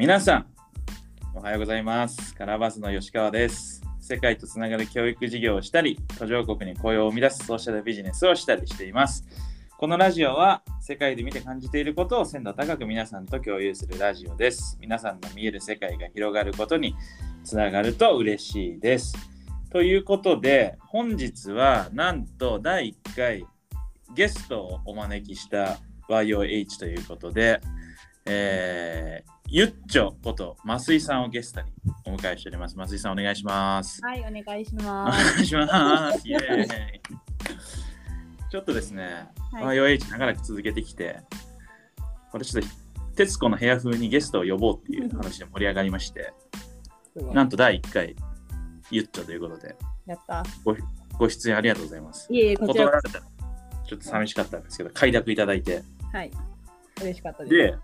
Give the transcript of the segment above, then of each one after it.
皆さん、おはようございます。カラバスの吉川です。世界とつながる教育事業をしたり、途上国に雇用を生み出すソーシャルビジネスをしたりしています。このラジオは世界で見て感じていることを鮮度高く皆さんと共有するラジオです。皆さんの見える世界が広がることにつながると嬉しいです。ということで、本日はなんと第1回ゲストをお招きした YOH ということで、えー、ゆっちょこと増井さんをゲストにお迎えしております。増井さんお願いします。はい、お願いしおます。願いします。イエーイちょっとですね、はい YOH 長らく続けてきて、これちょっと徹子の部屋風にゲストを呼ぼうっていう話で盛り上がりまして、なんと第1回ゆっちょということで、やった。ごご出演ありがとうございます。いえいえ、こちら。断られたらちょっと寂しかったんですけど、快諾いただいて。はい。嬉しかったです。で、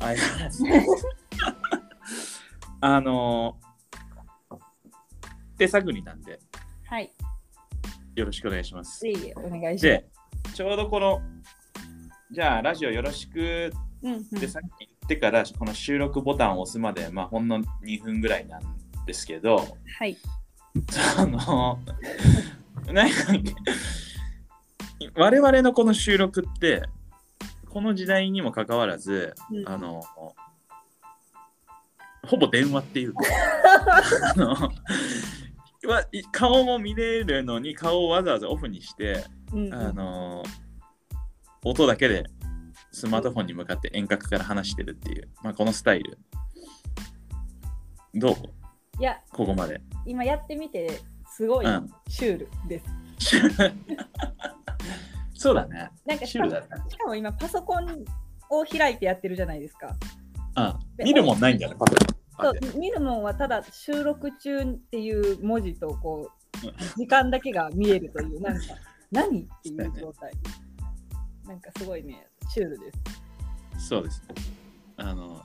ありがとうございます あのー、手探りなんで、はい。よろしくお願いしますい。えいえ、お願いします。で、ちょうどこの、じゃあ、ラジオよろしくってさっき言ってから、この収録ボタンを押すまで、まあ、ほんの2分ぐらいなんですけど、はい。あの、なんか我々のこの収録って、この時代にもかかわらず、うんあの、ほぼ電話っていうか、顔も見れるのに顔をわざわざオフにして、うんうん。あの音だけでスマートフォンに向かって遠隔から話してるっていう、まあ、このスタイル。どう？いや、ここまで。今やってみて、すごいうん。シュールです。そうだね。なんかしかもシュールだね。しかも今、パソコンを開いてやってるじゃないですか。うん見るもんないんだよね。パソコンそう見るもんはただ収録中っていう文字とこう 時間だけが見えるというなんか何っていう状態、なんかすごいねシュールです。そうですね。あの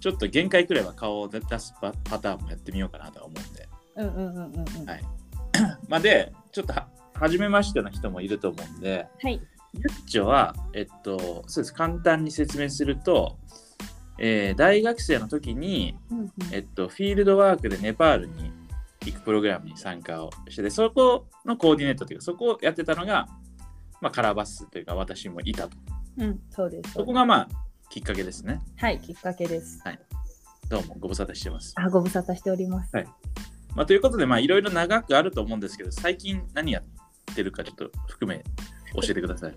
ちょっと限界くらいは顔を出すパパターンもやってみようかなとは思うんで。うんうんうんうんうん。はい。まあでちょっとは初めましての人もいると思うんで。はい。ゆっちょは、えっと、そうです。簡単に説明すると、えー大学生の時に、えっと、フィールドワークでネパールに行くプログラムに参加をしてて、そこのコーディネートというか、そこをやってたのが、まあ、カラーバスというか、私もいたと。うんそうですそこが、まあ、きっかけですね。はいきっかけですどうもご無沙汰してます。あご無沙汰しておりますまあ、ということで、まあ、いろいろ長くあると思うんですけど、最近何やってるかちょっと含め教えてください。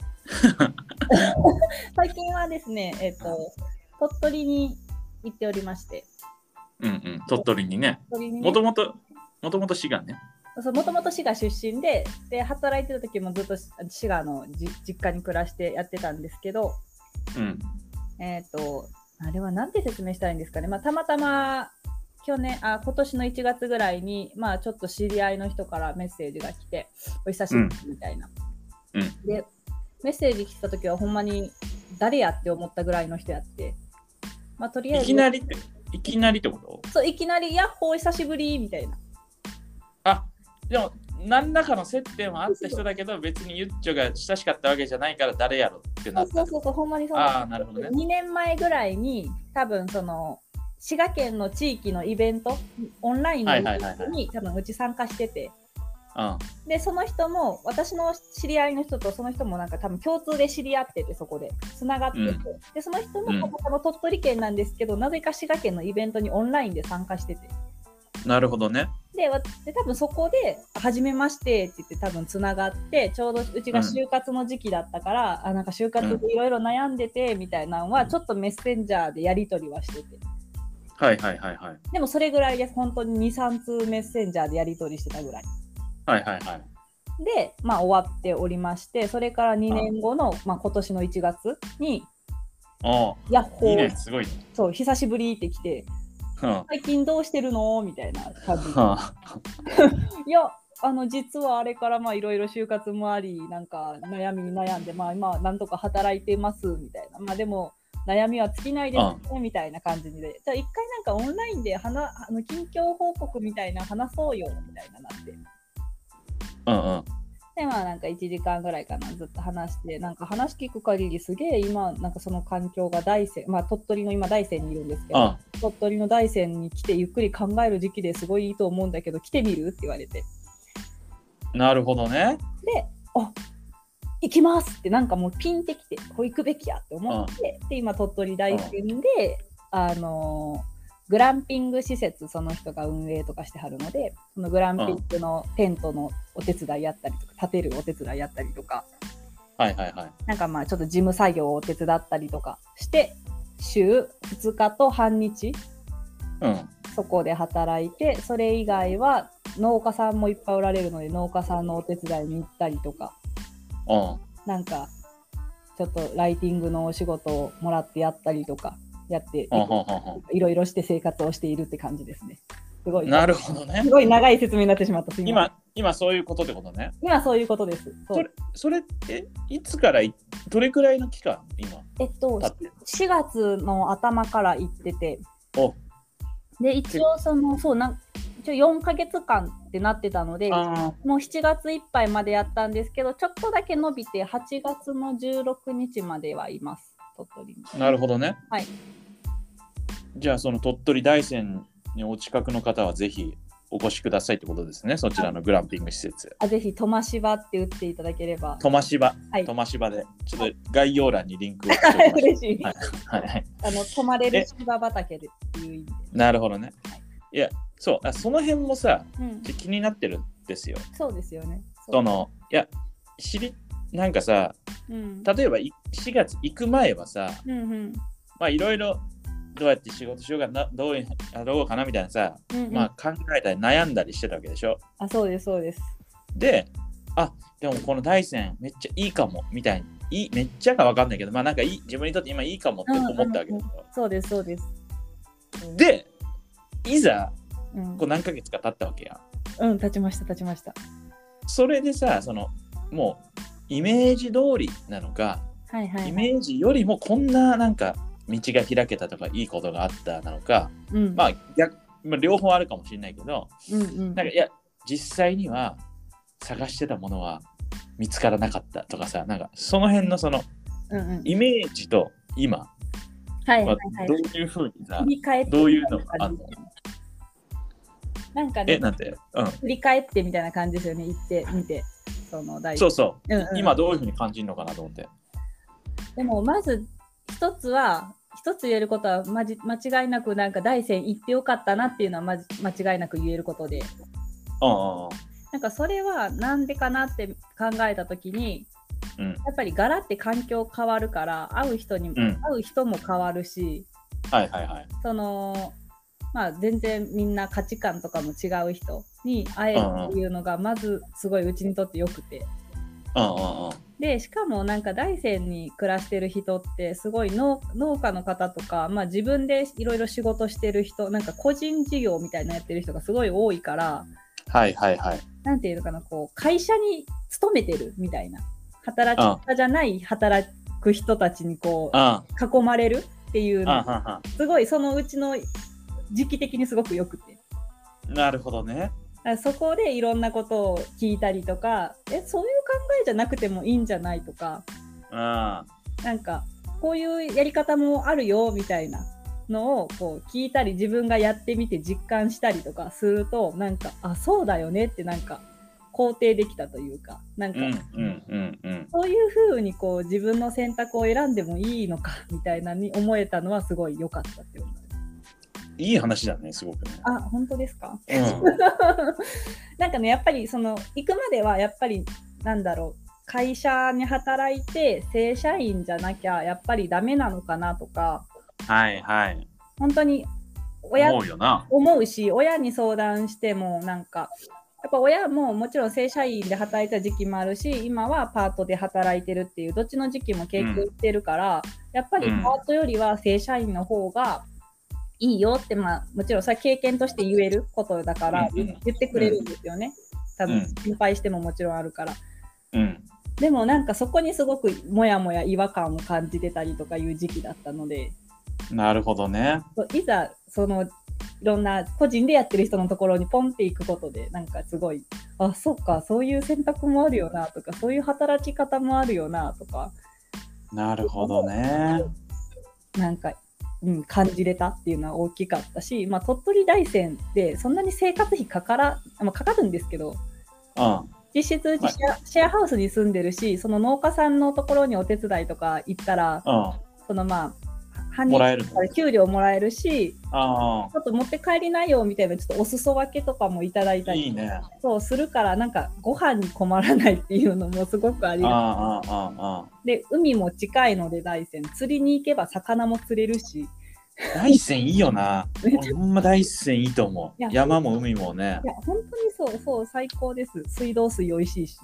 最近はですねえっ、と鳥取に行っておりまして。うんうん、鳥取にね。もともと、もともと滋賀ね。そうもともと滋賀出身でで働いてた時もずっと滋賀のじ実家に暮らしてやってたんですけど。うん。えっ、とあれはなんて説明したらいいんですかね、まあ、たまたま去年あ今年の1月ぐらいに、まあ、ちょっと知り合いの人からメッセージが来てお久しぶりみたいな、うん。でメッセージ来た時はほんまに誰やって思ったぐらいの人やって、まあ、とりあえず。いきなりって、いきなりってこと？そういきなり「ヤッホー久しぶり」みたいな。あ、でも、何らかの接点はあった人だけど、別にゆっちょが親しかったわけじゃないから誰やろってなった。そうそうそうほんまにそう。ああ、なるほどね。2年前ぐらいに多分その滋賀県の地域のイベントオンラインのイベントに多分うち参加しててうん。でその人も私の知り合いの人とその人もなんか多分共通で知り合っててそこで。つながってて、うん。でその人うん。もこの鳥取県なんですけど、なぜか滋賀県のイベントにオンラインで参加してて。なるほどね。でわで多分そこで「はじめまして」って言って多分つながってちょうどうちが就活の時期だったから、あなんか就活でいろいろ悩んでてみたいなのはちょっとメッセンジャーでやり取りはしてて。はいはいはいはい。でもそれぐらいです本当に23通メッセンジャーでやり取りしてたぐらいはいはいはい。で、まあ、終わっておりましてそれから2年後のまあ、今年の1月におお、「ヤッホいいね、ーすごい。ね。そう久しぶり」って来てうん。は「最近どうしてるの?」みたいな感じ。いやあの実はあれからまあいろいろ就活もありなんか悩みに悩んでまあ今なんとか働いてますみたいな。まあでも悩みは尽きないですねみたいな感じで。じゃあ一回なんかオンラインで話あの近況報告みたいな話そうよみたいななってうんうん。でまあなんか1時間ぐらいかなずっと話してなんか話聞く限りすげえ今なんかその環境が大山まあ鳥取の今大山にいるんですけどあ鳥取の大山に来てゆっくり考える時期ですごいいいと思うんだけど来てみるって言われてなるほどね。であ行きますってなんかもうピンってきてこう行くべきやって思ってで今鳥取大山であのーグランピング施設その人が運営とかしてはるのでそのグランピングのテントのお手伝いやったりとか建てるお手伝いやったりとかはいはいはい。なんかまあちょっと事務作業を手伝ったりとかして週2日と半日うん。そこで働いてそれ以外は農家さんもいっぱいおられるので農家さんのお手伝いに行ったりとかうん。なんかちょっとライティングのお仕事をもらってやったりとかやっていろいろして生活をしているって感じですね。すごい。んなるほどね。す。ごい長い説明になってしまった。今、今そういうことってことね。今そういうことです。それ、それって、いつからい、どれくらいの期間？今、えっと経って。る4月の頭から行ってて。お。で一応そのそうなん一応4ヶ月間ってなってたのであもう7月いっぱいまでやったんですけどちょっとだけ伸びて8月の16日まではいます鳥取なるほどね。はい。じゃあ、その鳥取大山にお近くの方はぜひお越しくださいってことですね。そちらのグランピング施設。あぜひトマシバって打っていただければ。トマシバ、はいトマシバで、ちょっと概要欄にリンクを 嬉しい。はいはいはい。あの泊まれる芝畑でっていう意味で。なるほどね。いや、そう、あその辺もさ、うん、気になってるんですよ。そうですよね。うその、いや、知り、なんかさ、うん、例えばい4月行く前はさ、うんうんまあいろいろどうやって仕事しようかな、どうやろうかなみたいなさ、うんうんまあ考えたり悩んだりしてたわけでしょ？あそうですそうです。で、あでもこの大山めっちゃいいかもみたいに、いいめっちゃかわかんないけど、まあなんかいい自分にとって今いいかもって思ったわけ。そうですそうです。で、いざうんこう何ヶ月か経ったわけや。うん、立ちました立ちました。それでさ、そのもうイメージ通りなのか、はいはい、はい。イメージよりもこんななんか道が開けたとかいいことがあったなのか、うん、まあ逆、まあ、両方あるかもしれないけど、うんうん、なんかいや、実際には探してたものは見つからなかったとかさ、なんかその辺のそのうんうん、イメージと今はいはいははい。どういうふうにさ振、り返ってどういうのがあるの？なんかえ、ね、なんて、うん、振り返ってみたいな感じですよね、行ってみて。その大そうそう、うんうん。今どういうふうに感じるのかなと思って。でもまず一つは、一つ言えることはまじ間違いなくなんか大山行ってよかったなっていうのはまじ間違いなく言えることで、うんうんなんかそれはなんでかなって考えたときに、うん、やっぱり柄って環境変わるから、会う人にも、うん。会う人も変わるし、はいはいはい。そのまあ全然みんな価値観とかも違う人に会えるっていうのがまずすごいうちにとってよくて。でしかもなんか大山に暮らしてる人ってすごい農農家の方とか、まあ、自分でいろいろ仕事してる人なんか個人事業みたいなのやってる人がすごい多いからはいはいはい。なんていうのかなこう会社に勤めてるみたいな働き方じゃない働く人たちにこう囲まれるっていううんのすごいそのうちの時期的にすごくよくて。うん。なるほどね。そこでいろんなことを聞いたりとかえそういう考えじゃなくてもいいんじゃないとかうん。なんかこういうやり方もあるよみたいなのをこう聞いたり自分がやってみて実感したりとかするとなんかあそうだよねってなんか肯定できたというかなんか。そういうふうにこう自分の選択を選んでもいいのかみたいなに思えたのはすごい良かったって思い。いい話だね、すごくね。あ本当ですか？うん。なんかねやっぱりその行くまではやっぱりなんだろう会社に働いて正社員じゃなきゃやっぱりダメなのかなとかはいはい。本当に親思うよな。思うし親に相談してもなんかやっぱ親ももちろん正社員で働いた時期もあるし今はパートで働いてるっていうどっちの時期も経験してるから、やっぱりうんパートよりは正社員の方がいいよって、まあ、もちろんそれは経験として言えることだから言言ってくれるんですよね。多分うん心配してももちろんあるから。うん。でもなんかそこにすごくもやもや違和感を感じてたりとかいう時期だったのでなるほどね。いざそのいろんな個人でやってる人のところにポンって行くことでなんかすごいあそっかそういう選択もあるよなとかそういう働き方もあるよなとかなるほどね。なんか、うん、感じれたっていうのは大きかったし、まあ、鳥取大山でそんなに生活費かから、まあ、かかるんですけどうん。実質シェア,、シェアハウスに住んでるしその農家さんのところにお手伝いとか行ったらうん。そのまあ半もらえるの？から給料もらえるしあちょっと持って帰りなよみたいなちょっとお裾分けとかもいただいあ、たりいいね。そうするからなんかご飯に困らないっていうのもすごくありあがあ、ああ、ああ。で海も近いので大山釣りに行けば魚も釣れるし大山いいよな。ほんま大山いいと思う。山も海もねい。や本当にそうそう最高です水道水美味しいし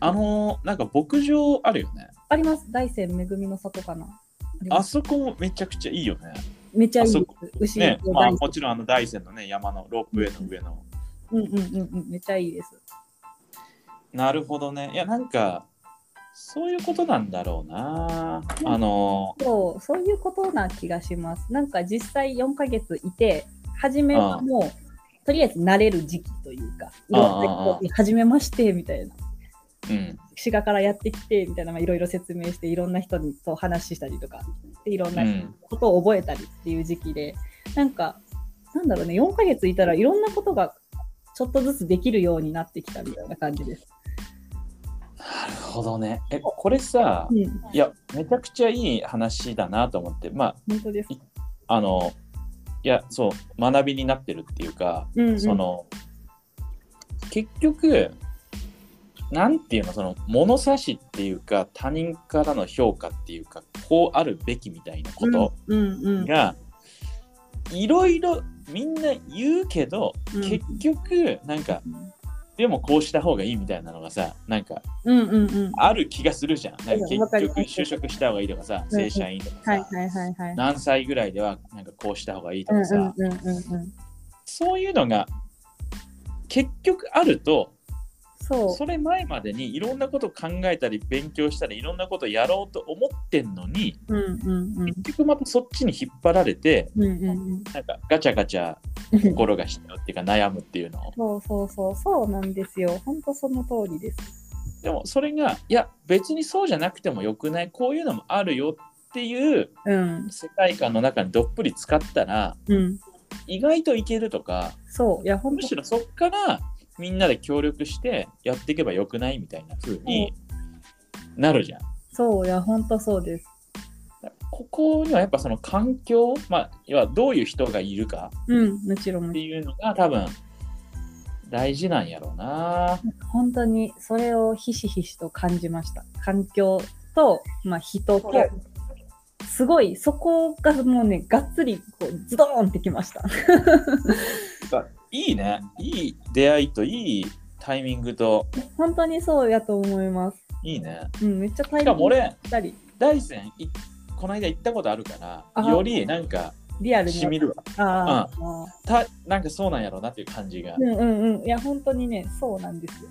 あのー、なんか牧場あるよね。あります大山恵みの里かなあそこもめちゃくちゃいいよね。めっちゃいいですね、まあもちろんあの大山のね、山のロープウェイの上の。うんうんうんうんめっちゃいいですなるほどね。いや、なんか、そういうことなんだろうな。あのそうそういうことな気がしますなんか実際4ヶ月いて初めはもうとりあえず慣れる時期というかいろ初めましてみたいな。滋賀からやってきてみたいなまあいろいろ説明していろんな人にと話したりとかでいろんなうんことを覚えたりっていう時期で、なんかなんだろうね4ヶ月いたらいろんなことがちょっとずつできるようになってきたみたいな感じです。なるほどね。え、これさう、ん、いや、めちゃくちゃいい話だなと思って、ま本当です。あ、あの、いや、そう、学びになってるっていうか、うんうんその、結局、なんていうの、その物差しっていうか、他人からの評価っていうか、こうあるべきみたいなことうんうんうんが、いろいろみんな言うけど、うん結局、なんか、でもこうした方がいいみたいなのがさ、なんか、うんうんうん。ある気がするじゃん。なんか結局就職した方がいいとかさ、うん正社員とかさ、はいはいはいはい。何歳ぐらいではなんかこうした方がいいとうんかさ、うんうんうんうん。そういうのが結局あると、そう。それ前までにいろんなこと考えたり勉強したりいろんなことやろうと思ってんのに、うんうんうん。結局またそっちに引っ張られて、うんうんうん。なんかガチャガチャ心がしちゃうっていうか悩むっていうのを。そうそうそう、そうなんですよ。本当その通りです。でもそれが、いや別にそうじゃなくてもよくない、こういうのもあるよっていううん。世界観の中にどっぷり使ったら、うん。意外といけるとか、そう。いや、本当むしろそっからみんなで協力してやっていけばよくないみたいな風になるじゃん。そう。いや、本当そうです。ここにはやっぱその環境、まあ、要はどういう人がいるかうん。もちろんって。いうのが多分大事なんやろうな。本当にそれをひしひしと感じました。環境と、まあ、人と、すごい、そこがもうね、がっつりこうズドーンってきました。いいね。いい出会いといいタイミングと本当にそうやと思います。いいね。うん、めっちゃ大しかも俺、たり、大山いこの間行ったことあるから、あよりなんかリアルに。しみるわ。あーあたなんかそうなんやろうなっていう感じがー。。うんうんうん。いや、本当にね、そうなんですよ。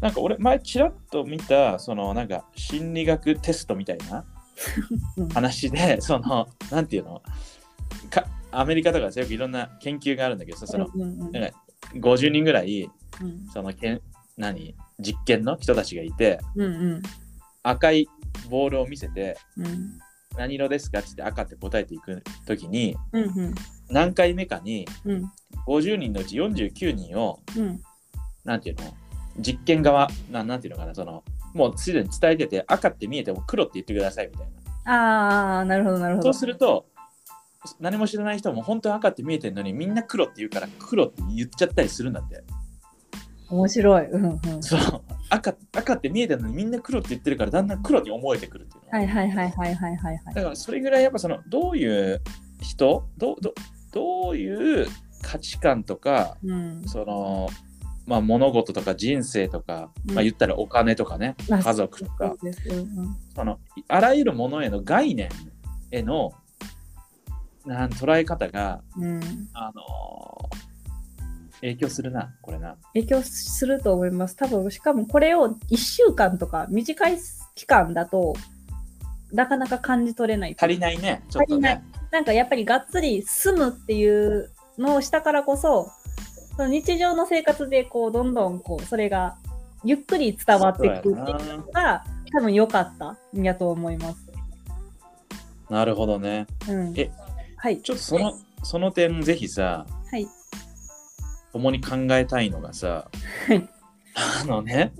なんか俺前ちらっと見たそのなんか心理学テストみたいな うん話でそのなんていうの？かアメリカとかよくいろんな研究があるんだけどさそのうんうんうん。なんか50人ぐらいうん。そのけん何？実験の人たちがいてうんうん。赤いボールを見せてうん。何色ですか？って赤って答えていくときにうんうん。何回目かにうん。50人のうち49人をうん。なんていうの？実験側ななんていうのかな？そのもうすでに伝えてて赤って見えても黒って言ってくださいみたいな。ああ、なるほど、なるほど。そうすると何も知らない人も本当は赤って見えてるのにみんな黒って言うから黒って言っちゃったりするんだって。面白い。うんうん。そう赤赤って見えてるのにみんな黒って言ってるからだんだん黒に思えてくるっていうの。はいはいはいはいはいはいはい。だからそれぐらいやっぱそのどういう人どどどういう価値観とかうん。そのまあ物事とか人生とか、うんまあ言ったらお金とかねまあ家族とそかうん。そのあらゆるものへの概念へのなん捉え方がうん、あのー影響するなこれな。影響すると思います。多分しかもこれを1週間とか短い期間だとなかなか感じ取れない。足りないねちょっとね。なんかやっぱりがっつり住むっていうのをしたからこそその日常の生活でこうどんどんこうそれがゆっくり伝わっていくっていうのが多分良かったんやと思います。なるほどね。うん、えはい。ちょっとそのその点ぜひさはい。共に考えたいのがさはい。あのね